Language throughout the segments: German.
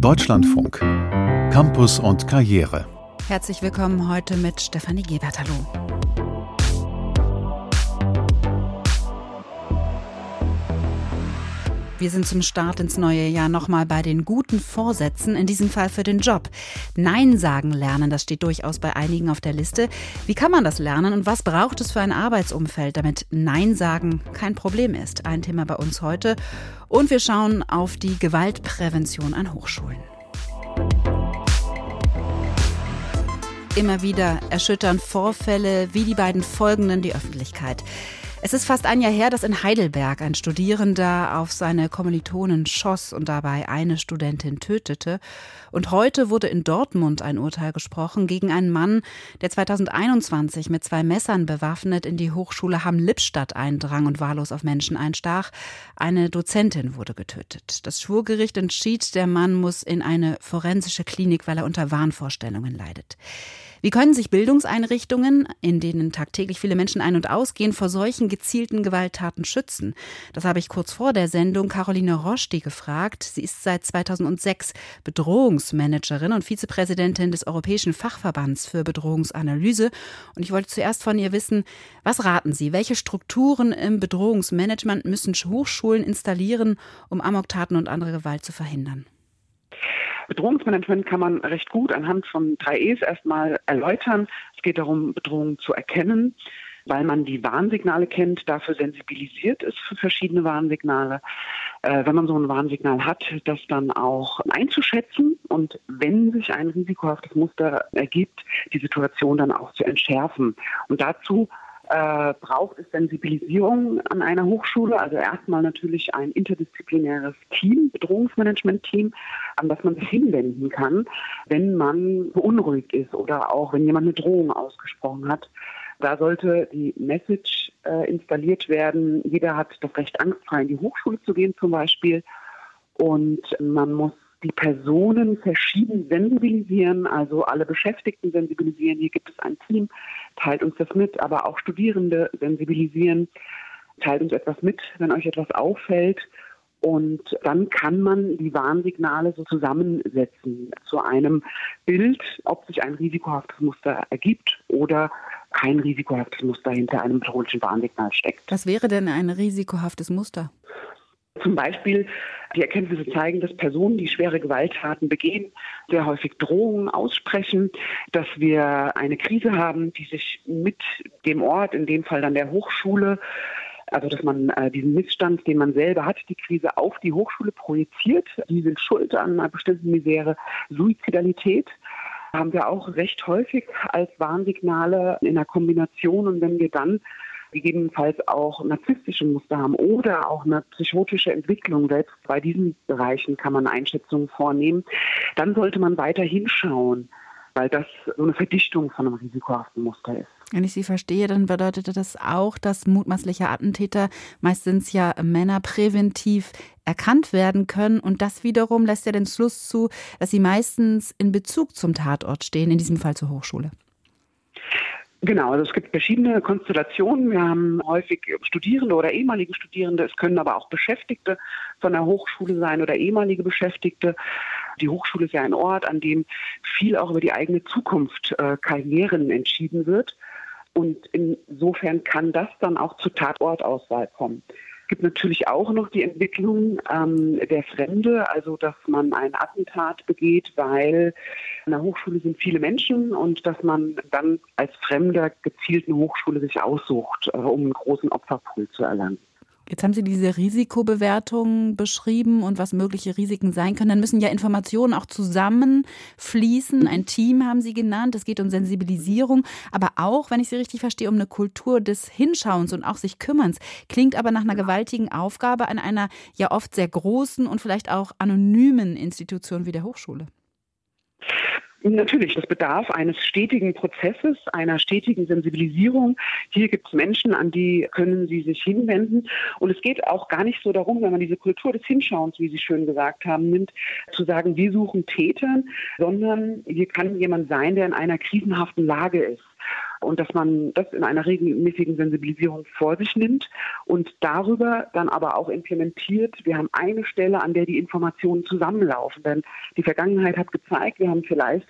Deutschlandfunk. Campus und Karriere. Herzlich willkommen heute mit Stefanie Gebert. Hallo. Wir sind zum Start ins neue Jahr nochmal bei den guten Vorsätzen, in diesem Fall für den Job. Nein sagen lernen, das steht durchaus bei einigen auf der Liste. Wie kann man das lernen und was braucht es für ein Arbeitsumfeld, damit Nein sagen kein Problem ist? Ein Thema bei uns heute. Und wir schauen auf die Gewaltprävention an Hochschulen. Immer wieder erschüttern Vorfälle wie die beiden folgenden die Öffentlichkeit. Es ist fast ein Jahr her, dass in Heidelberg ein Studierender auf seine Kommilitonen schoss und dabei eine Studentin tötete. Und heute wurde in Dortmund ein Urteil gesprochen gegen einen Mann, der 2021 mit zwei Messern bewaffnet in die Hochschule Hamm-Lippstadt eindrang und wahllos auf Menschen einstach. Eine Dozentin wurde getötet. Das Schwurgericht entschied, der Mann muss in eine forensische Klinik, weil er unter Wahnvorstellungen leidet. Wie können sich Bildungseinrichtungen, in denen tagtäglich viele Menschen ein- und ausgehen, vor solchen gezielten Gewalttaten schützen? Das habe ich kurz vor der Sendung Caroline Roschti gefragt. Sie ist seit 2006 Bedrohungsmanagerin und Vizepräsidentin des Europäischen Fachverbands für Bedrohungsanalyse. Und ich wollte zuerst von ihr wissen, was raten Sie? Welche Strukturen im Bedrohungsmanagement müssen Hochschulen installieren, um Amoktaten und andere Gewalt zu verhindern? Bedrohungsmanagement kann man recht gut anhand von drei E's erstmal erläutern. Es geht darum, Bedrohungen zu erkennen, weil man die Warnsignale kennt, dafür sensibilisiert ist für verschiedene Warnsignale. Äh, wenn man so ein Warnsignal hat, das dann auch einzuschätzen und wenn sich ein risikohaftes Muster ergibt, die Situation dann auch zu entschärfen. Und dazu äh, braucht es Sensibilisierung an einer Hochschule. Also erstmal natürlich ein interdisziplinäres Team, Bedrohungsmanagement-Team, an das man sich hinwenden kann, wenn man beunruhigt ist oder auch wenn jemand eine Drohung ausgesprochen hat. Da sollte die Message äh, installiert werden. Jeder hat das Recht, angstfrei in die Hochschule zu gehen zum Beispiel. Und man muss die Personen verschieden sensibilisieren, also alle Beschäftigten sensibilisieren. Hier gibt es ein Team, teilt uns das mit, aber auch Studierende sensibilisieren, teilt uns etwas mit, wenn euch etwas auffällt. Und dann kann man die Warnsignale so zusammensetzen zu einem Bild, ob sich ein risikohaftes Muster ergibt oder kein risikohaftes Muster hinter einem bedrohlichen Warnsignal steckt. Was wäre denn ein risikohaftes Muster? Zum Beispiel die Erkenntnisse zeigen, dass Personen, die schwere Gewalttaten begehen, sehr häufig Drohungen aussprechen, dass wir eine Krise haben, die sich mit dem Ort, in dem Fall dann der Hochschule, also dass man äh, diesen Missstand, den man selber hat, die Krise auf die Hochschule projiziert. Die sind schuld an einer bestimmten Misere. Suizidalität haben wir auch recht häufig als Warnsignale in der Kombination. Und wenn wir dann gegebenenfalls auch narzisstische Muster haben oder auch eine psychotische Entwicklung. Selbst bei diesen Bereichen kann man Einschätzungen vornehmen. Dann sollte man weiter hinschauen, weil das so eine Verdichtung von einem risikohaften Muster ist. Wenn ich Sie verstehe, dann bedeutet das auch, dass mutmaßliche Attentäter, meist sind es ja Männer, präventiv erkannt werden können. Und das wiederum lässt ja den Schluss zu, dass sie meistens in Bezug zum Tatort stehen, in diesem Fall zur Hochschule. Genau, also es gibt verschiedene Konstellationen. Wir haben häufig Studierende oder ehemalige Studierende. Es können aber auch Beschäftigte von der Hochschule sein oder ehemalige Beschäftigte. Die Hochschule ist ja ein Ort, an dem viel auch über die eigene Zukunft, äh, Karrieren entschieden wird. Und insofern kann das dann auch zur Tatortauswahl kommen. Es gibt natürlich auch noch die Entwicklung ähm, der Fremde, also dass man ein Attentat begeht, weil an der Hochschule sind viele Menschen und dass man dann als Fremder gezielt eine Hochschule sich aussucht, äh, um einen großen Opferpool zu erlangen. Jetzt haben Sie diese Risikobewertung beschrieben und was mögliche Risiken sein können. Dann müssen ja Informationen auch zusammenfließen. Ein Team haben Sie genannt. Es geht um Sensibilisierung, aber auch, wenn ich Sie richtig verstehe, um eine Kultur des Hinschauens und auch sich Kümmerns. Klingt aber nach einer gewaltigen Aufgabe an einer ja oft sehr großen und vielleicht auch anonymen Institution wie der Hochschule. Natürlich, das bedarf eines stetigen Prozesses, einer stetigen Sensibilisierung. Hier gibt es Menschen, an die können Sie sich hinwenden. Und es geht auch gar nicht so darum, wenn man diese Kultur des Hinschauens, wie Sie schön gesagt haben, nimmt, zu sagen, wir suchen Tätern, sondern hier kann jemand sein, der in einer krisenhaften Lage ist. Und dass man das in einer regelmäßigen Sensibilisierung vor sich nimmt und darüber dann aber auch implementiert. Wir haben eine Stelle, an der die Informationen zusammenlaufen, denn die Vergangenheit hat gezeigt, wir haben vielleicht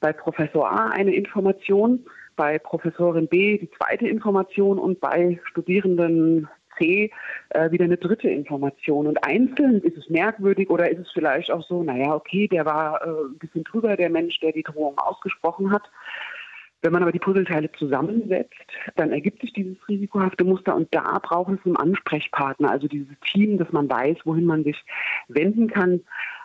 bei Professor A eine Information, bei Professorin B die zweite Information und bei Studierenden C äh, wieder eine dritte Information. Und einzeln ist es merkwürdig oder ist es vielleicht auch so, naja, okay, der war äh, ein bisschen drüber, der Mensch, der die Drohung ausgesprochen hat. Wenn man aber die Puzzleteile zusammensetzt, dann ergibt sich dieses risikohafte Muster und da braucht es einen Ansprechpartner, also dieses Team, dass man weiß, wohin man sich wenden kann.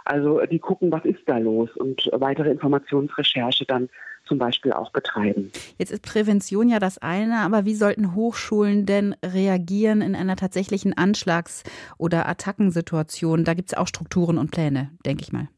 Also die gucken, was ist da los und weitere Informationsrecherche dann zum Beispiel auch betreiben. Jetzt ist Prävention ja das eine, aber wie sollten Hochschulen denn reagieren in einer tatsächlichen Anschlags- oder Attackensituation? Da gibt es auch Strukturen und Pläne, denke ich mal.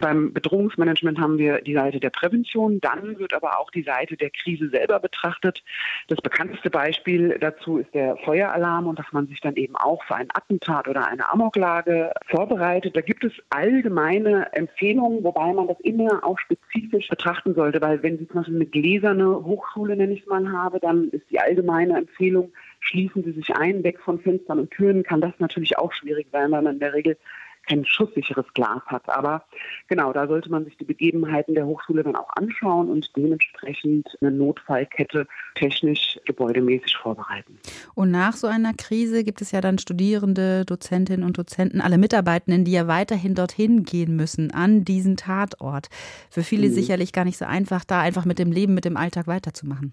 Beim Bedrohungsmanagement haben wir die Seite der Prävention, dann wird aber auch die Seite der Krise selber betrachtet. Das bekannteste Beispiel dazu ist der Feueralarm und dass man sich dann eben auch für ein Attentat oder eine Amoklage vorbereitet. Da gibt es allgemeine Empfehlungen, wobei man das immer auch spezifisch betrachten sollte, weil wenn Sie zum Beispiel eine gläserne Hochschule, nenne ich es mal, habe, dann ist die allgemeine Empfehlung, schließen Sie sich ein, weg von Fenstern und Türen, kann das natürlich auch schwierig sein, weil man in der Regel kein schusssicheres Glas hat. Aber genau, da sollte man sich die Begebenheiten der Hochschule dann auch anschauen und dementsprechend eine Notfallkette technisch, gebäudemäßig vorbereiten. Und nach so einer Krise gibt es ja dann Studierende, Dozentinnen und Dozenten, alle Mitarbeitenden, die ja weiterhin dorthin gehen müssen, an diesen Tatort. Für viele mhm. sicherlich gar nicht so einfach, da einfach mit dem Leben, mit dem Alltag weiterzumachen.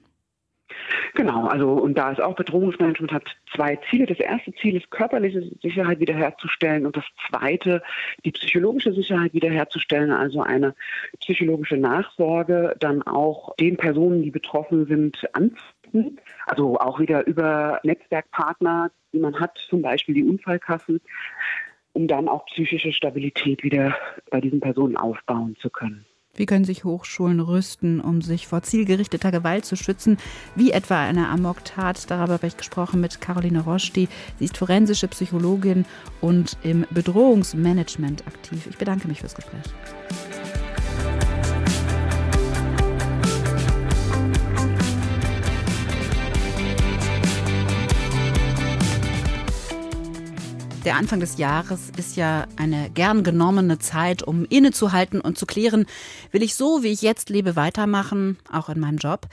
Genau, also und da ist auch Bedrohungsmanagement hat zwei Ziele. Das erste Ziel ist körperliche Sicherheit wiederherzustellen und das zweite die psychologische Sicherheit wiederherzustellen, also eine psychologische Nachsorge dann auch den Personen, die betroffen sind, anzubieten. Also auch wieder über Netzwerkpartner, die man hat, zum Beispiel die Unfallkassen, um dann auch psychische Stabilität wieder bei diesen Personen aufbauen zu können. Wie können sich Hochschulen rüsten, um sich vor zielgerichteter Gewalt zu schützen, wie etwa eine Amok-Tat? Darüber habe ich gesprochen mit Caroline Roschti. Sie ist forensische Psychologin und im Bedrohungsmanagement aktiv. Ich bedanke mich fürs Gespräch. Der Anfang des Jahres ist ja eine gern genommene Zeit, um innezuhalten und zu klären, will ich so, wie ich jetzt lebe, weitermachen, auch in meinem Job?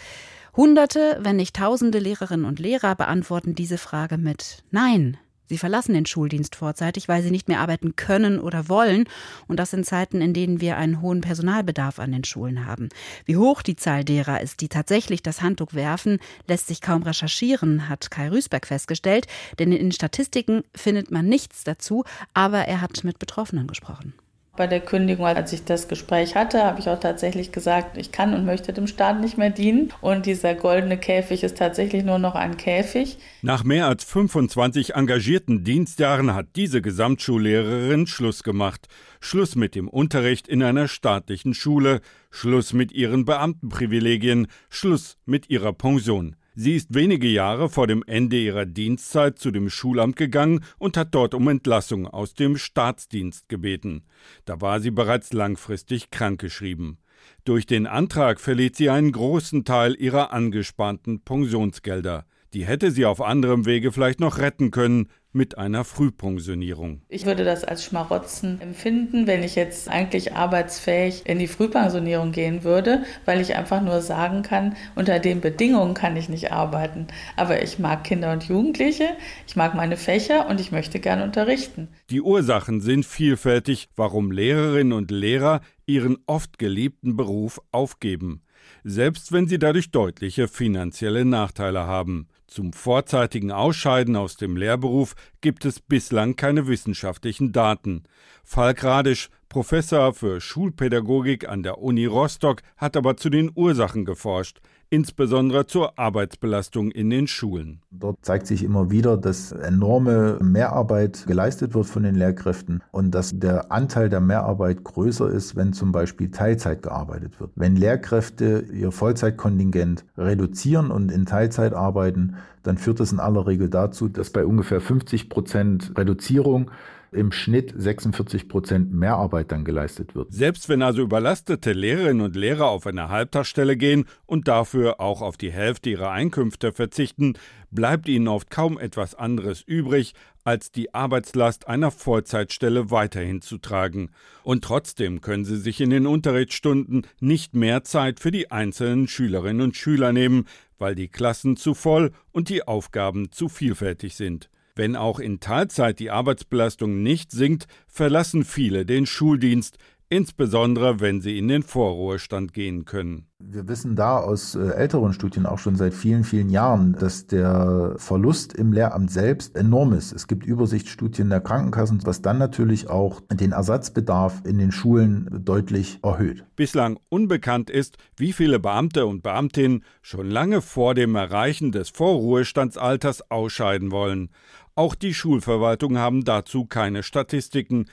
Hunderte, wenn nicht tausende Lehrerinnen und Lehrer beantworten diese Frage mit Nein. Sie verlassen den Schuldienst vorzeitig, weil sie nicht mehr arbeiten können oder wollen. Und das in Zeiten, in denen wir einen hohen Personalbedarf an den Schulen haben. Wie hoch die Zahl derer ist, die tatsächlich das Handtuch werfen, lässt sich kaum recherchieren, hat Kai Rüßberg festgestellt. Denn in den Statistiken findet man nichts dazu. Aber er hat mit Betroffenen gesprochen. Bei der Kündigung, als ich das Gespräch hatte, habe ich auch tatsächlich gesagt, ich kann und möchte dem Staat nicht mehr dienen. Und dieser goldene Käfig ist tatsächlich nur noch ein Käfig. Nach mehr als 25 engagierten Dienstjahren hat diese Gesamtschullehrerin Schluss gemacht. Schluss mit dem Unterricht in einer staatlichen Schule, Schluss mit ihren Beamtenprivilegien, Schluss mit ihrer Pension. Sie ist wenige Jahre vor dem Ende ihrer Dienstzeit zu dem Schulamt gegangen und hat dort um Entlassung aus dem Staatsdienst gebeten. Da war sie bereits langfristig krankgeschrieben. Durch den Antrag verliert sie einen großen Teil ihrer angesparten Pensionsgelder. Die hätte sie auf anderem Wege vielleicht noch retten können, mit einer Frühpensionierung. Ich würde das als Schmarotzen empfinden, wenn ich jetzt eigentlich arbeitsfähig in die Frühpensionierung gehen würde, weil ich einfach nur sagen kann, unter den Bedingungen kann ich nicht arbeiten. Aber ich mag Kinder und Jugendliche, ich mag meine Fächer und ich möchte gern unterrichten. Die Ursachen sind vielfältig, warum Lehrerinnen und Lehrer ihren oft geliebten Beruf aufgeben, selbst wenn sie dadurch deutliche finanzielle Nachteile haben. Zum vorzeitigen Ausscheiden aus dem Lehrberuf gibt es bislang keine wissenschaftlichen Daten. Falk Radisch, Professor für Schulpädagogik an der Uni Rostock, hat aber zu den Ursachen geforscht insbesondere zur Arbeitsbelastung in den Schulen. Dort zeigt sich immer wieder, dass enorme Mehrarbeit geleistet wird von den Lehrkräften und dass der Anteil der Mehrarbeit größer ist, wenn zum Beispiel Teilzeit gearbeitet wird. Wenn Lehrkräfte ihr Vollzeitkontingent reduzieren und in Teilzeit arbeiten, dann führt das in aller Regel dazu, dass bei ungefähr 50 Prozent Reduzierung im Schnitt 46 Prozent mehr Arbeit dann geleistet wird. Selbst wenn also überlastete Lehrerinnen und Lehrer auf eine Halbtagsstelle gehen und dafür auch auf die Hälfte ihrer Einkünfte verzichten, bleibt ihnen oft kaum etwas anderes übrig, als die Arbeitslast einer Vollzeitstelle weiterhin zu tragen. Und trotzdem können sie sich in den Unterrichtsstunden nicht mehr Zeit für die einzelnen Schülerinnen und Schüler nehmen, weil die Klassen zu voll und die Aufgaben zu vielfältig sind. Wenn auch in Teilzeit die Arbeitsbelastung nicht sinkt, verlassen viele den Schuldienst, insbesondere wenn sie in den Vorruhestand gehen können. Wir wissen da aus äh, älteren Studien auch schon seit vielen, vielen Jahren, dass der Verlust im Lehramt selbst enorm ist. Es gibt Übersichtsstudien der Krankenkassen, was dann natürlich auch den Ersatzbedarf in den Schulen deutlich erhöht. Bislang unbekannt ist, wie viele Beamte und Beamtinnen schon lange vor dem Erreichen des Vorruhestandsalters ausscheiden wollen. Auch die Schulverwaltungen haben dazu keine Statistiken.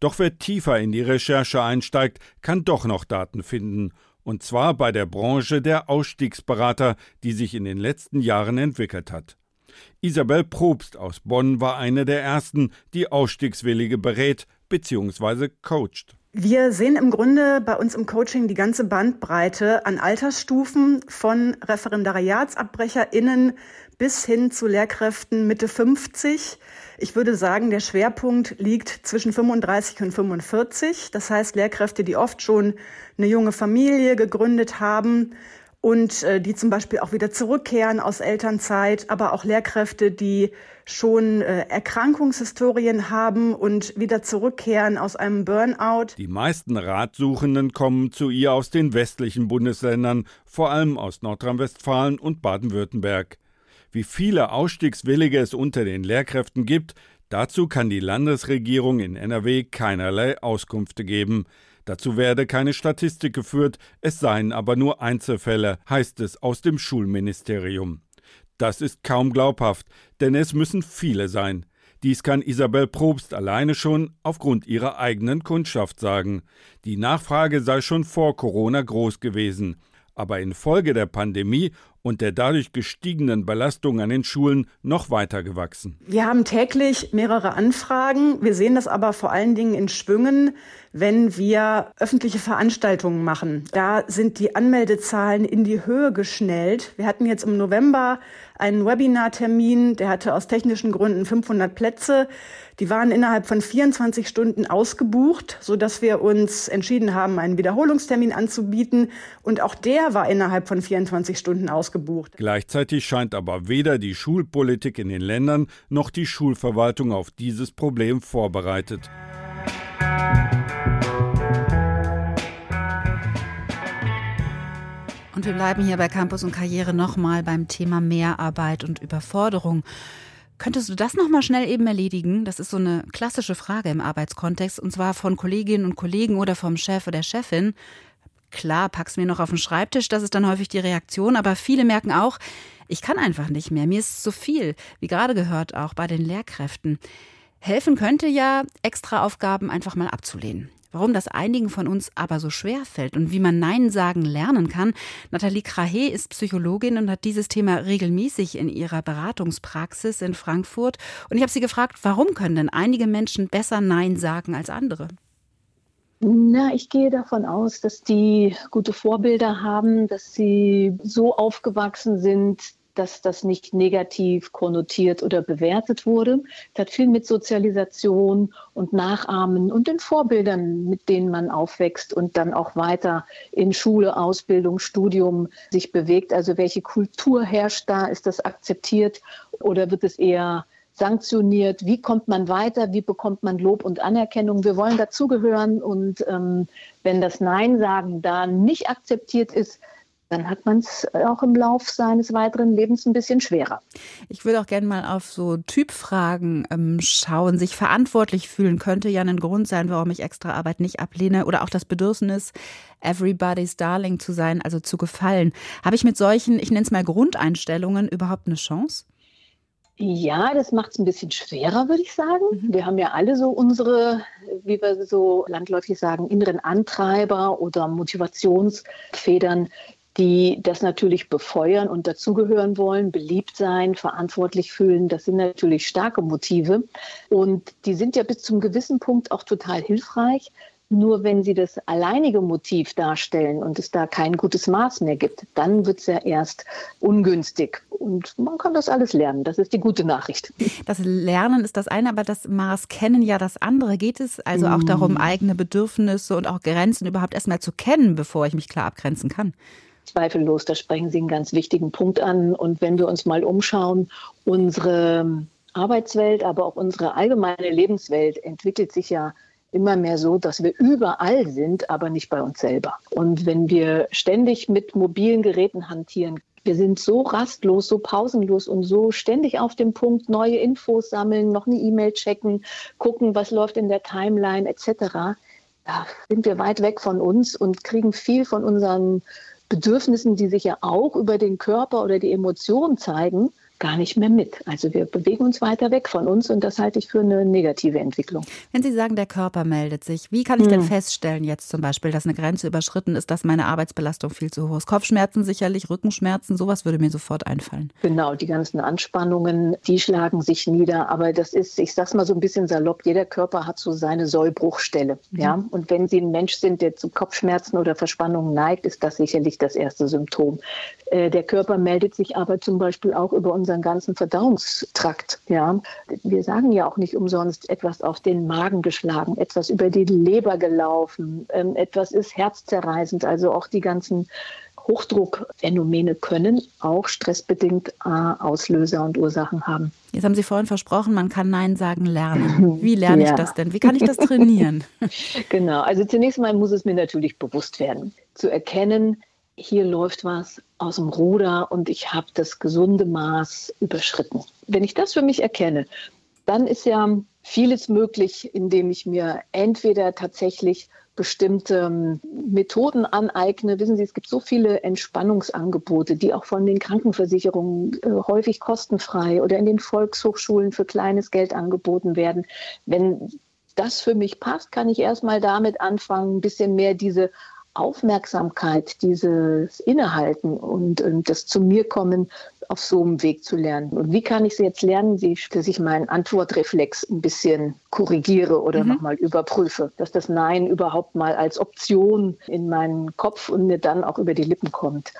Doch wer tiefer in die Recherche einsteigt, kann doch noch Daten finden. Und zwar bei der Branche der Ausstiegsberater, die sich in den letzten Jahren entwickelt hat. Isabel Probst aus Bonn war eine der ersten, die Ausstiegswillige berät bzw. coacht. Wir sehen im Grunde bei uns im Coaching die ganze Bandbreite an Altersstufen von ReferendariatsabbrecherInnen bis hin zu Lehrkräften Mitte 50. Ich würde sagen, der Schwerpunkt liegt zwischen 35 und 45. Das heißt, Lehrkräfte, die oft schon eine junge Familie gegründet haben und äh, die zum Beispiel auch wieder zurückkehren aus Elternzeit, aber auch Lehrkräfte, die schon äh, Erkrankungshistorien haben und wieder zurückkehren aus einem Burnout. Die meisten Ratsuchenden kommen zu ihr aus den westlichen Bundesländern, vor allem aus Nordrhein-Westfalen und Baden-Württemberg. Wie viele Ausstiegswillige es unter den Lehrkräften gibt, dazu kann die Landesregierung in NRW keinerlei Auskünfte geben. Dazu werde keine Statistik geführt, es seien aber nur Einzelfälle, heißt es aus dem Schulministerium. Das ist kaum glaubhaft, denn es müssen viele sein. Dies kann Isabel Probst alleine schon aufgrund ihrer eigenen Kundschaft sagen. Die Nachfrage sei schon vor Corona groß gewesen, aber infolge der Pandemie und der dadurch gestiegenen Belastung an den Schulen noch weiter gewachsen. Wir haben täglich mehrere Anfragen. Wir sehen das aber vor allen Dingen in Schwüngen, wenn wir öffentliche Veranstaltungen machen. Da sind die Anmeldezahlen in die Höhe geschnellt. Wir hatten jetzt im November einen Webinartermin, der hatte aus technischen Gründen 500 Plätze. Die waren innerhalb von 24 Stunden ausgebucht, so dass wir uns entschieden haben, einen Wiederholungstermin anzubieten. Und auch der war innerhalb von 24 Stunden ausgebucht. Gleichzeitig scheint aber weder die Schulpolitik in den Ländern noch die Schulverwaltung auf dieses Problem vorbereitet. Und wir bleiben hier bei Campus und Karriere nochmal beim Thema Mehrarbeit und Überforderung. Könntest du das nochmal schnell eben erledigen? Das ist so eine klassische Frage im Arbeitskontext und zwar von Kolleginnen und Kollegen oder vom Chef oder Chefin. Klar, pack's mir noch auf den Schreibtisch, das ist dann häufig die Reaktion, aber viele merken auch, ich kann einfach nicht mehr, mir ist zu viel, wie gerade gehört auch bei den Lehrkräften. Helfen könnte ja, extra Aufgaben einfach mal abzulehnen. Warum das einigen von uns aber so schwer fällt und wie man Nein sagen lernen kann. Nathalie Krahe ist Psychologin und hat dieses Thema regelmäßig in ihrer Beratungspraxis in Frankfurt. Und ich habe sie gefragt, warum können denn einige Menschen besser Nein sagen als andere? Na, ich gehe davon aus, dass die gute Vorbilder haben, dass sie so aufgewachsen sind, dass das nicht negativ konnotiert oder bewertet wurde. Das hat viel mit Sozialisation und Nachahmen und den Vorbildern, mit denen man aufwächst und dann auch weiter in Schule, Ausbildung, Studium sich bewegt. Also welche Kultur herrscht da? Ist das akzeptiert oder wird es eher sanktioniert? Wie kommt man weiter? Wie bekommt man Lob und Anerkennung? Wir wollen dazugehören und ähm, wenn das Nein sagen da nicht akzeptiert ist, dann hat man es auch im Lauf seines weiteren Lebens ein bisschen schwerer. Ich würde auch gerne mal auf so Typfragen ähm, schauen. Sich verantwortlich fühlen könnte ja ein Grund sein, warum ich extra Arbeit nicht ablehne oder auch das Bedürfnis, everybody's darling zu sein, also zu gefallen. Habe ich mit solchen, ich nenne es mal Grundeinstellungen, überhaupt eine Chance? Ja, das macht es ein bisschen schwerer, würde ich sagen. Mhm. Wir haben ja alle so unsere, wie wir so landläufig sagen, inneren Antreiber oder Motivationsfedern, die das natürlich befeuern und dazugehören wollen, beliebt sein, verantwortlich fühlen. Das sind natürlich starke Motive. Und die sind ja bis zum gewissen Punkt auch total hilfreich. Nur wenn sie das alleinige Motiv darstellen und es da kein gutes Maß mehr gibt, dann wird es ja erst ungünstig. Und man kann das alles lernen. Das ist die gute Nachricht. Das Lernen ist das eine, aber das Maß kennen ja das andere. Geht es also auch darum, mm. eigene Bedürfnisse und auch Grenzen überhaupt erstmal zu kennen, bevor ich mich klar abgrenzen kann? Zweifellos, da sprechen Sie einen ganz wichtigen Punkt an. Und wenn wir uns mal umschauen, unsere Arbeitswelt, aber auch unsere allgemeine Lebenswelt entwickelt sich ja immer mehr so, dass wir überall sind, aber nicht bei uns selber. Und wenn wir ständig mit mobilen Geräten hantieren, wir sind so rastlos, so pausenlos und so ständig auf dem Punkt, neue Infos sammeln, noch eine E-Mail checken, gucken, was läuft in der Timeline etc. Da sind wir weit weg von uns und kriegen viel von unseren Bedürfnissen, die sich ja auch über den Körper oder die Emotionen zeigen, gar nicht mehr mit. Also wir bewegen uns weiter weg von uns und das halte ich für eine negative Entwicklung. Wenn Sie sagen, der Körper meldet sich, wie kann ich denn hm. feststellen jetzt zum Beispiel, dass eine Grenze überschritten ist, dass meine Arbeitsbelastung viel zu hoch ist? Kopfschmerzen sicherlich, Rückenschmerzen, sowas würde mir sofort einfallen. Genau, die ganzen Anspannungen, die schlagen sich nieder, aber das ist, ich sag's mal so ein bisschen salopp, jeder Körper hat so seine Sollbruchstelle. Mhm. Ja? Und wenn Sie ein Mensch sind, der zu Kopfschmerzen oder Verspannungen neigt, ist das sicherlich das erste Symptom. Äh, der Körper meldet sich aber zum Beispiel auch über unseren ganzen Verdauungstrakt. Ja, wir sagen ja auch nicht umsonst etwas auf den Magen geschlagen, etwas über die Leber gelaufen, ähm, etwas ist herzzerreißend. Also auch die ganzen Hochdruckphänomene können auch stressbedingt äh, Auslöser und Ursachen haben. Jetzt haben Sie vorhin versprochen, man kann Nein sagen lernen. Wie lerne ja. ich das denn? Wie kann ich das trainieren? genau, also zunächst mal muss es mir natürlich bewusst werden, zu erkennen, hier läuft was aus dem Ruder und ich habe das gesunde Maß überschritten. Wenn ich das für mich erkenne, dann ist ja vieles möglich, indem ich mir entweder tatsächlich bestimmte ähm, Methoden aneigne. Wissen Sie, es gibt so viele Entspannungsangebote, die auch von den Krankenversicherungen äh, häufig kostenfrei oder in den Volkshochschulen für kleines Geld angeboten werden. Wenn das für mich passt, kann ich erstmal damit anfangen, ein bisschen mehr diese Aufmerksamkeit, dieses Innehalten und, und das zu mir kommen auf so einem Weg zu lernen. Und wie kann ich sie jetzt lernen, dass ich meinen Antwortreflex ein bisschen korrigiere oder mhm. nochmal überprüfe, dass das Nein überhaupt mal als Option in meinen Kopf und mir dann auch über die Lippen kommt.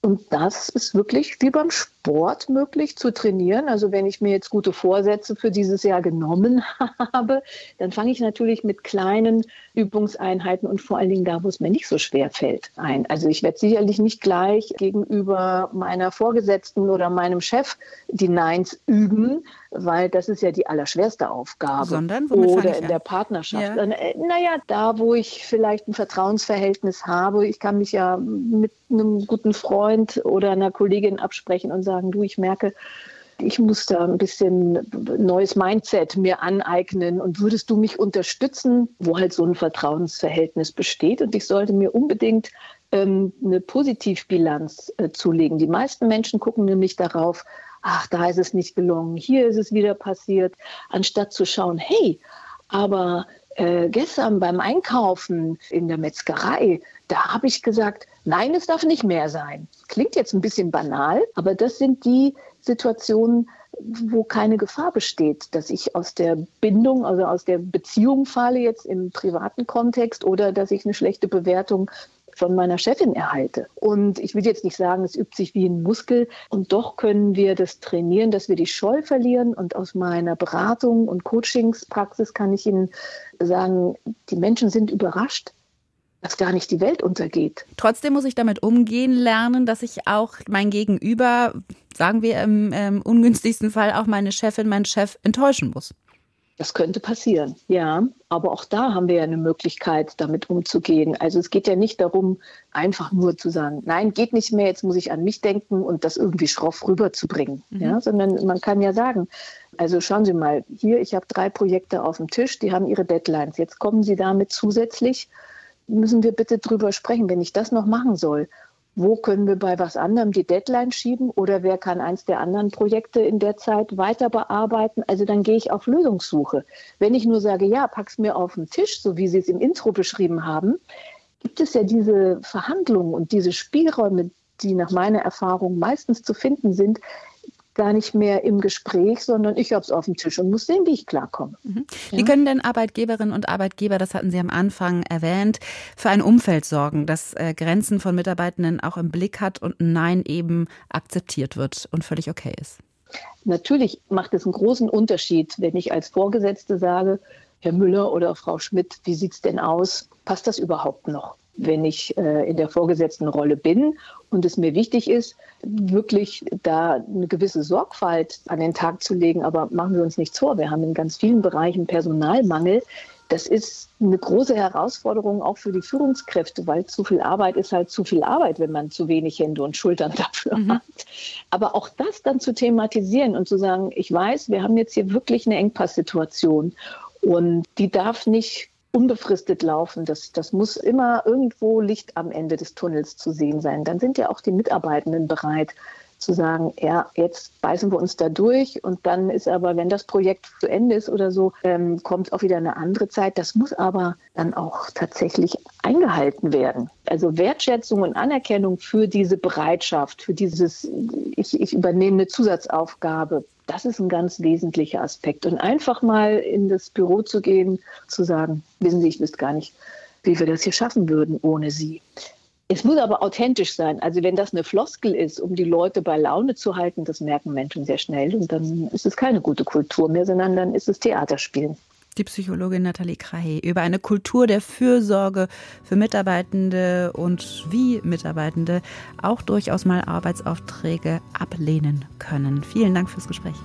Und das ist wirklich wie beim Sport möglich zu trainieren. Also wenn ich mir jetzt gute Vorsätze für dieses Jahr genommen habe, dann fange ich natürlich mit kleinen Übungseinheiten und vor allen Dingen da, wo es mir nicht so schwer fällt, ein. Also ich werde sicherlich nicht gleich gegenüber meiner Vorgesetzten oder meinem Chef die Neins üben, weil das ist ja die allerschwerste Aufgabe. Sondern oder in der Partnerschaft. Ja. Äh, naja, da, wo ich vielleicht ein Vertrauensverhältnis habe, ich kann mich ja mit einem guten Freund oder einer Kollegin absprechen und sagen, du, ich merke, ich muss da ein bisschen neues Mindset mir aneignen und würdest du mich unterstützen, wo halt so ein Vertrauensverhältnis besteht und ich sollte mir unbedingt ähm, eine Positivbilanz äh, zulegen. Die meisten Menschen gucken nämlich darauf, ach, da ist es nicht gelungen, hier ist es wieder passiert, anstatt zu schauen, hey, aber äh, gestern beim Einkaufen in der Metzgerei, da habe ich gesagt, nein, es darf nicht mehr sein. Klingt jetzt ein bisschen banal, aber das sind die Situationen, wo keine Gefahr besteht, dass ich aus der Bindung, also aus der Beziehung falle jetzt im privaten Kontext oder dass ich eine schlechte Bewertung von meiner Chefin erhalte. Und ich will jetzt nicht sagen, es übt sich wie ein Muskel. Und doch können wir das trainieren, dass wir die Scheu verlieren. Und aus meiner Beratung und Coachingspraxis kann ich Ihnen sagen, die Menschen sind überrascht, dass gar nicht die Welt untergeht. Trotzdem muss ich damit umgehen lernen, dass ich auch mein Gegenüber, sagen wir im, im ungünstigsten Fall, auch meine Chefin, meinen Chef enttäuschen muss. Das könnte passieren, ja. Aber auch da haben wir ja eine Möglichkeit, damit umzugehen. Also es geht ja nicht darum, einfach nur zu sagen, nein, geht nicht mehr, jetzt muss ich an mich denken und das irgendwie schroff rüberzubringen. Mhm. Ja, sondern man kann ja sagen, also schauen Sie mal, hier, ich habe drei Projekte auf dem Tisch, die haben ihre Deadlines. Jetzt kommen Sie damit zusätzlich müssen wir bitte drüber sprechen, wenn ich das noch machen soll. Wo können wir bei was anderem die Deadline schieben oder wer kann eins der anderen Projekte in der Zeit weiter bearbeiten? Also dann gehe ich auf Lösungssuche. Wenn ich nur sage, ja, pack's mir auf den Tisch, so wie Sie es im Intro beschrieben haben, gibt es ja diese Verhandlungen und diese Spielräume, die nach meiner Erfahrung meistens zu finden sind, gar nicht mehr im Gespräch, sondern ich habe es auf dem Tisch und muss sehen, wie ich klarkomme. Mhm. Wie können denn Arbeitgeberinnen und Arbeitgeber, das hatten Sie am Anfang erwähnt, für ein Umfeld sorgen, das äh, Grenzen von Mitarbeitenden auch im Blick hat und ein Nein eben akzeptiert wird und völlig okay ist? Natürlich macht es einen großen Unterschied, wenn ich als Vorgesetzte sage, Herr Müller oder Frau Schmidt, wie sieht es denn aus? Passt das überhaupt noch? Wenn ich äh, in der vorgesetzten Rolle bin und es mir wichtig ist, wirklich da eine gewisse Sorgfalt an den Tag zu legen. Aber machen wir uns nichts vor, wir haben in ganz vielen Bereichen Personalmangel. Das ist eine große Herausforderung auch für die Führungskräfte, weil zu viel Arbeit ist halt zu viel Arbeit, wenn man zu wenig Hände und Schultern dafür mhm. hat. Aber auch das dann zu thematisieren und zu sagen, ich weiß, wir haben jetzt hier wirklich eine Engpasssituation und die darf nicht unbefristet laufen. Das, das muss immer irgendwo Licht am Ende des Tunnels zu sehen sein. Dann sind ja auch die Mitarbeitenden bereit zu sagen, ja, jetzt beißen wir uns da durch und dann ist aber, wenn das Projekt zu Ende ist oder so, ähm, kommt auch wieder eine andere Zeit. Das muss aber dann auch tatsächlich eingehalten werden. Also Wertschätzung und Anerkennung für diese Bereitschaft, für dieses, ich, ich übernehme eine Zusatzaufgabe, das ist ein ganz wesentlicher Aspekt. Und einfach mal in das Büro zu gehen, zu sagen, wissen Sie, ich wüsste gar nicht, wie wir das hier schaffen würden ohne Sie. Es muss aber authentisch sein. Also wenn das eine Floskel ist, um die Leute bei Laune zu halten, das merken Menschen sehr schnell. Und dann ist es keine gute Kultur mehr, sondern dann ist es Theaterspielen die Psychologin Nathalie Krahe über eine Kultur der Fürsorge für Mitarbeitende und wie Mitarbeitende auch durchaus mal Arbeitsaufträge ablehnen können. Vielen Dank fürs Gespräch.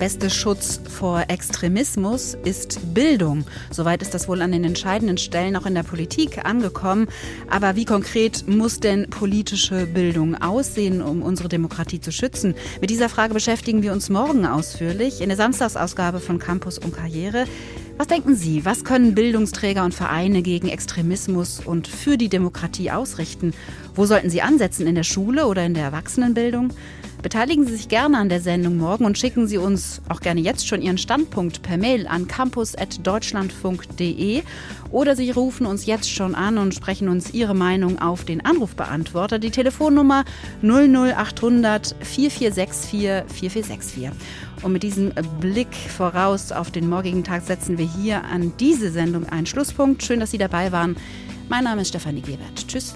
Beste Schutz vor Extremismus ist Bildung. Soweit ist das wohl an den entscheidenden Stellen auch in der Politik angekommen. Aber wie konkret muss denn politische Bildung aussehen, um unsere Demokratie zu schützen? Mit dieser Frage beschäftigen wir uns morgen ausführlich in der Samstagsausgabe von Campus und Karriere. Was denken Sie, was können Bildungsträger und Vereine gegen Extremismus und für die Demokratie ausrichten? Wo sollten sie ansetzen, in der Schule oder in der Erwachsenenbildung? Beteiligen Sie sich gerne an der Sendung morgen und schicken Sie uns auch gerne jetzt schon Ihren Standpunkt per Mail an campus.deutschlandfunk.de oder Sie rufen uns jetzt schon an und sprechen uns Ihre Meinung auf den Anrufbeantworter. Die Telefonnummer 00800 4464 4464. Und mit diesem Blick voraus auf den morgigen Tag setzen wir hier an diese Sendung einen Schlusspunkt. Schön, dass Sie dabei waren. Mein Name ist Stefanie Gebert. Tschüss.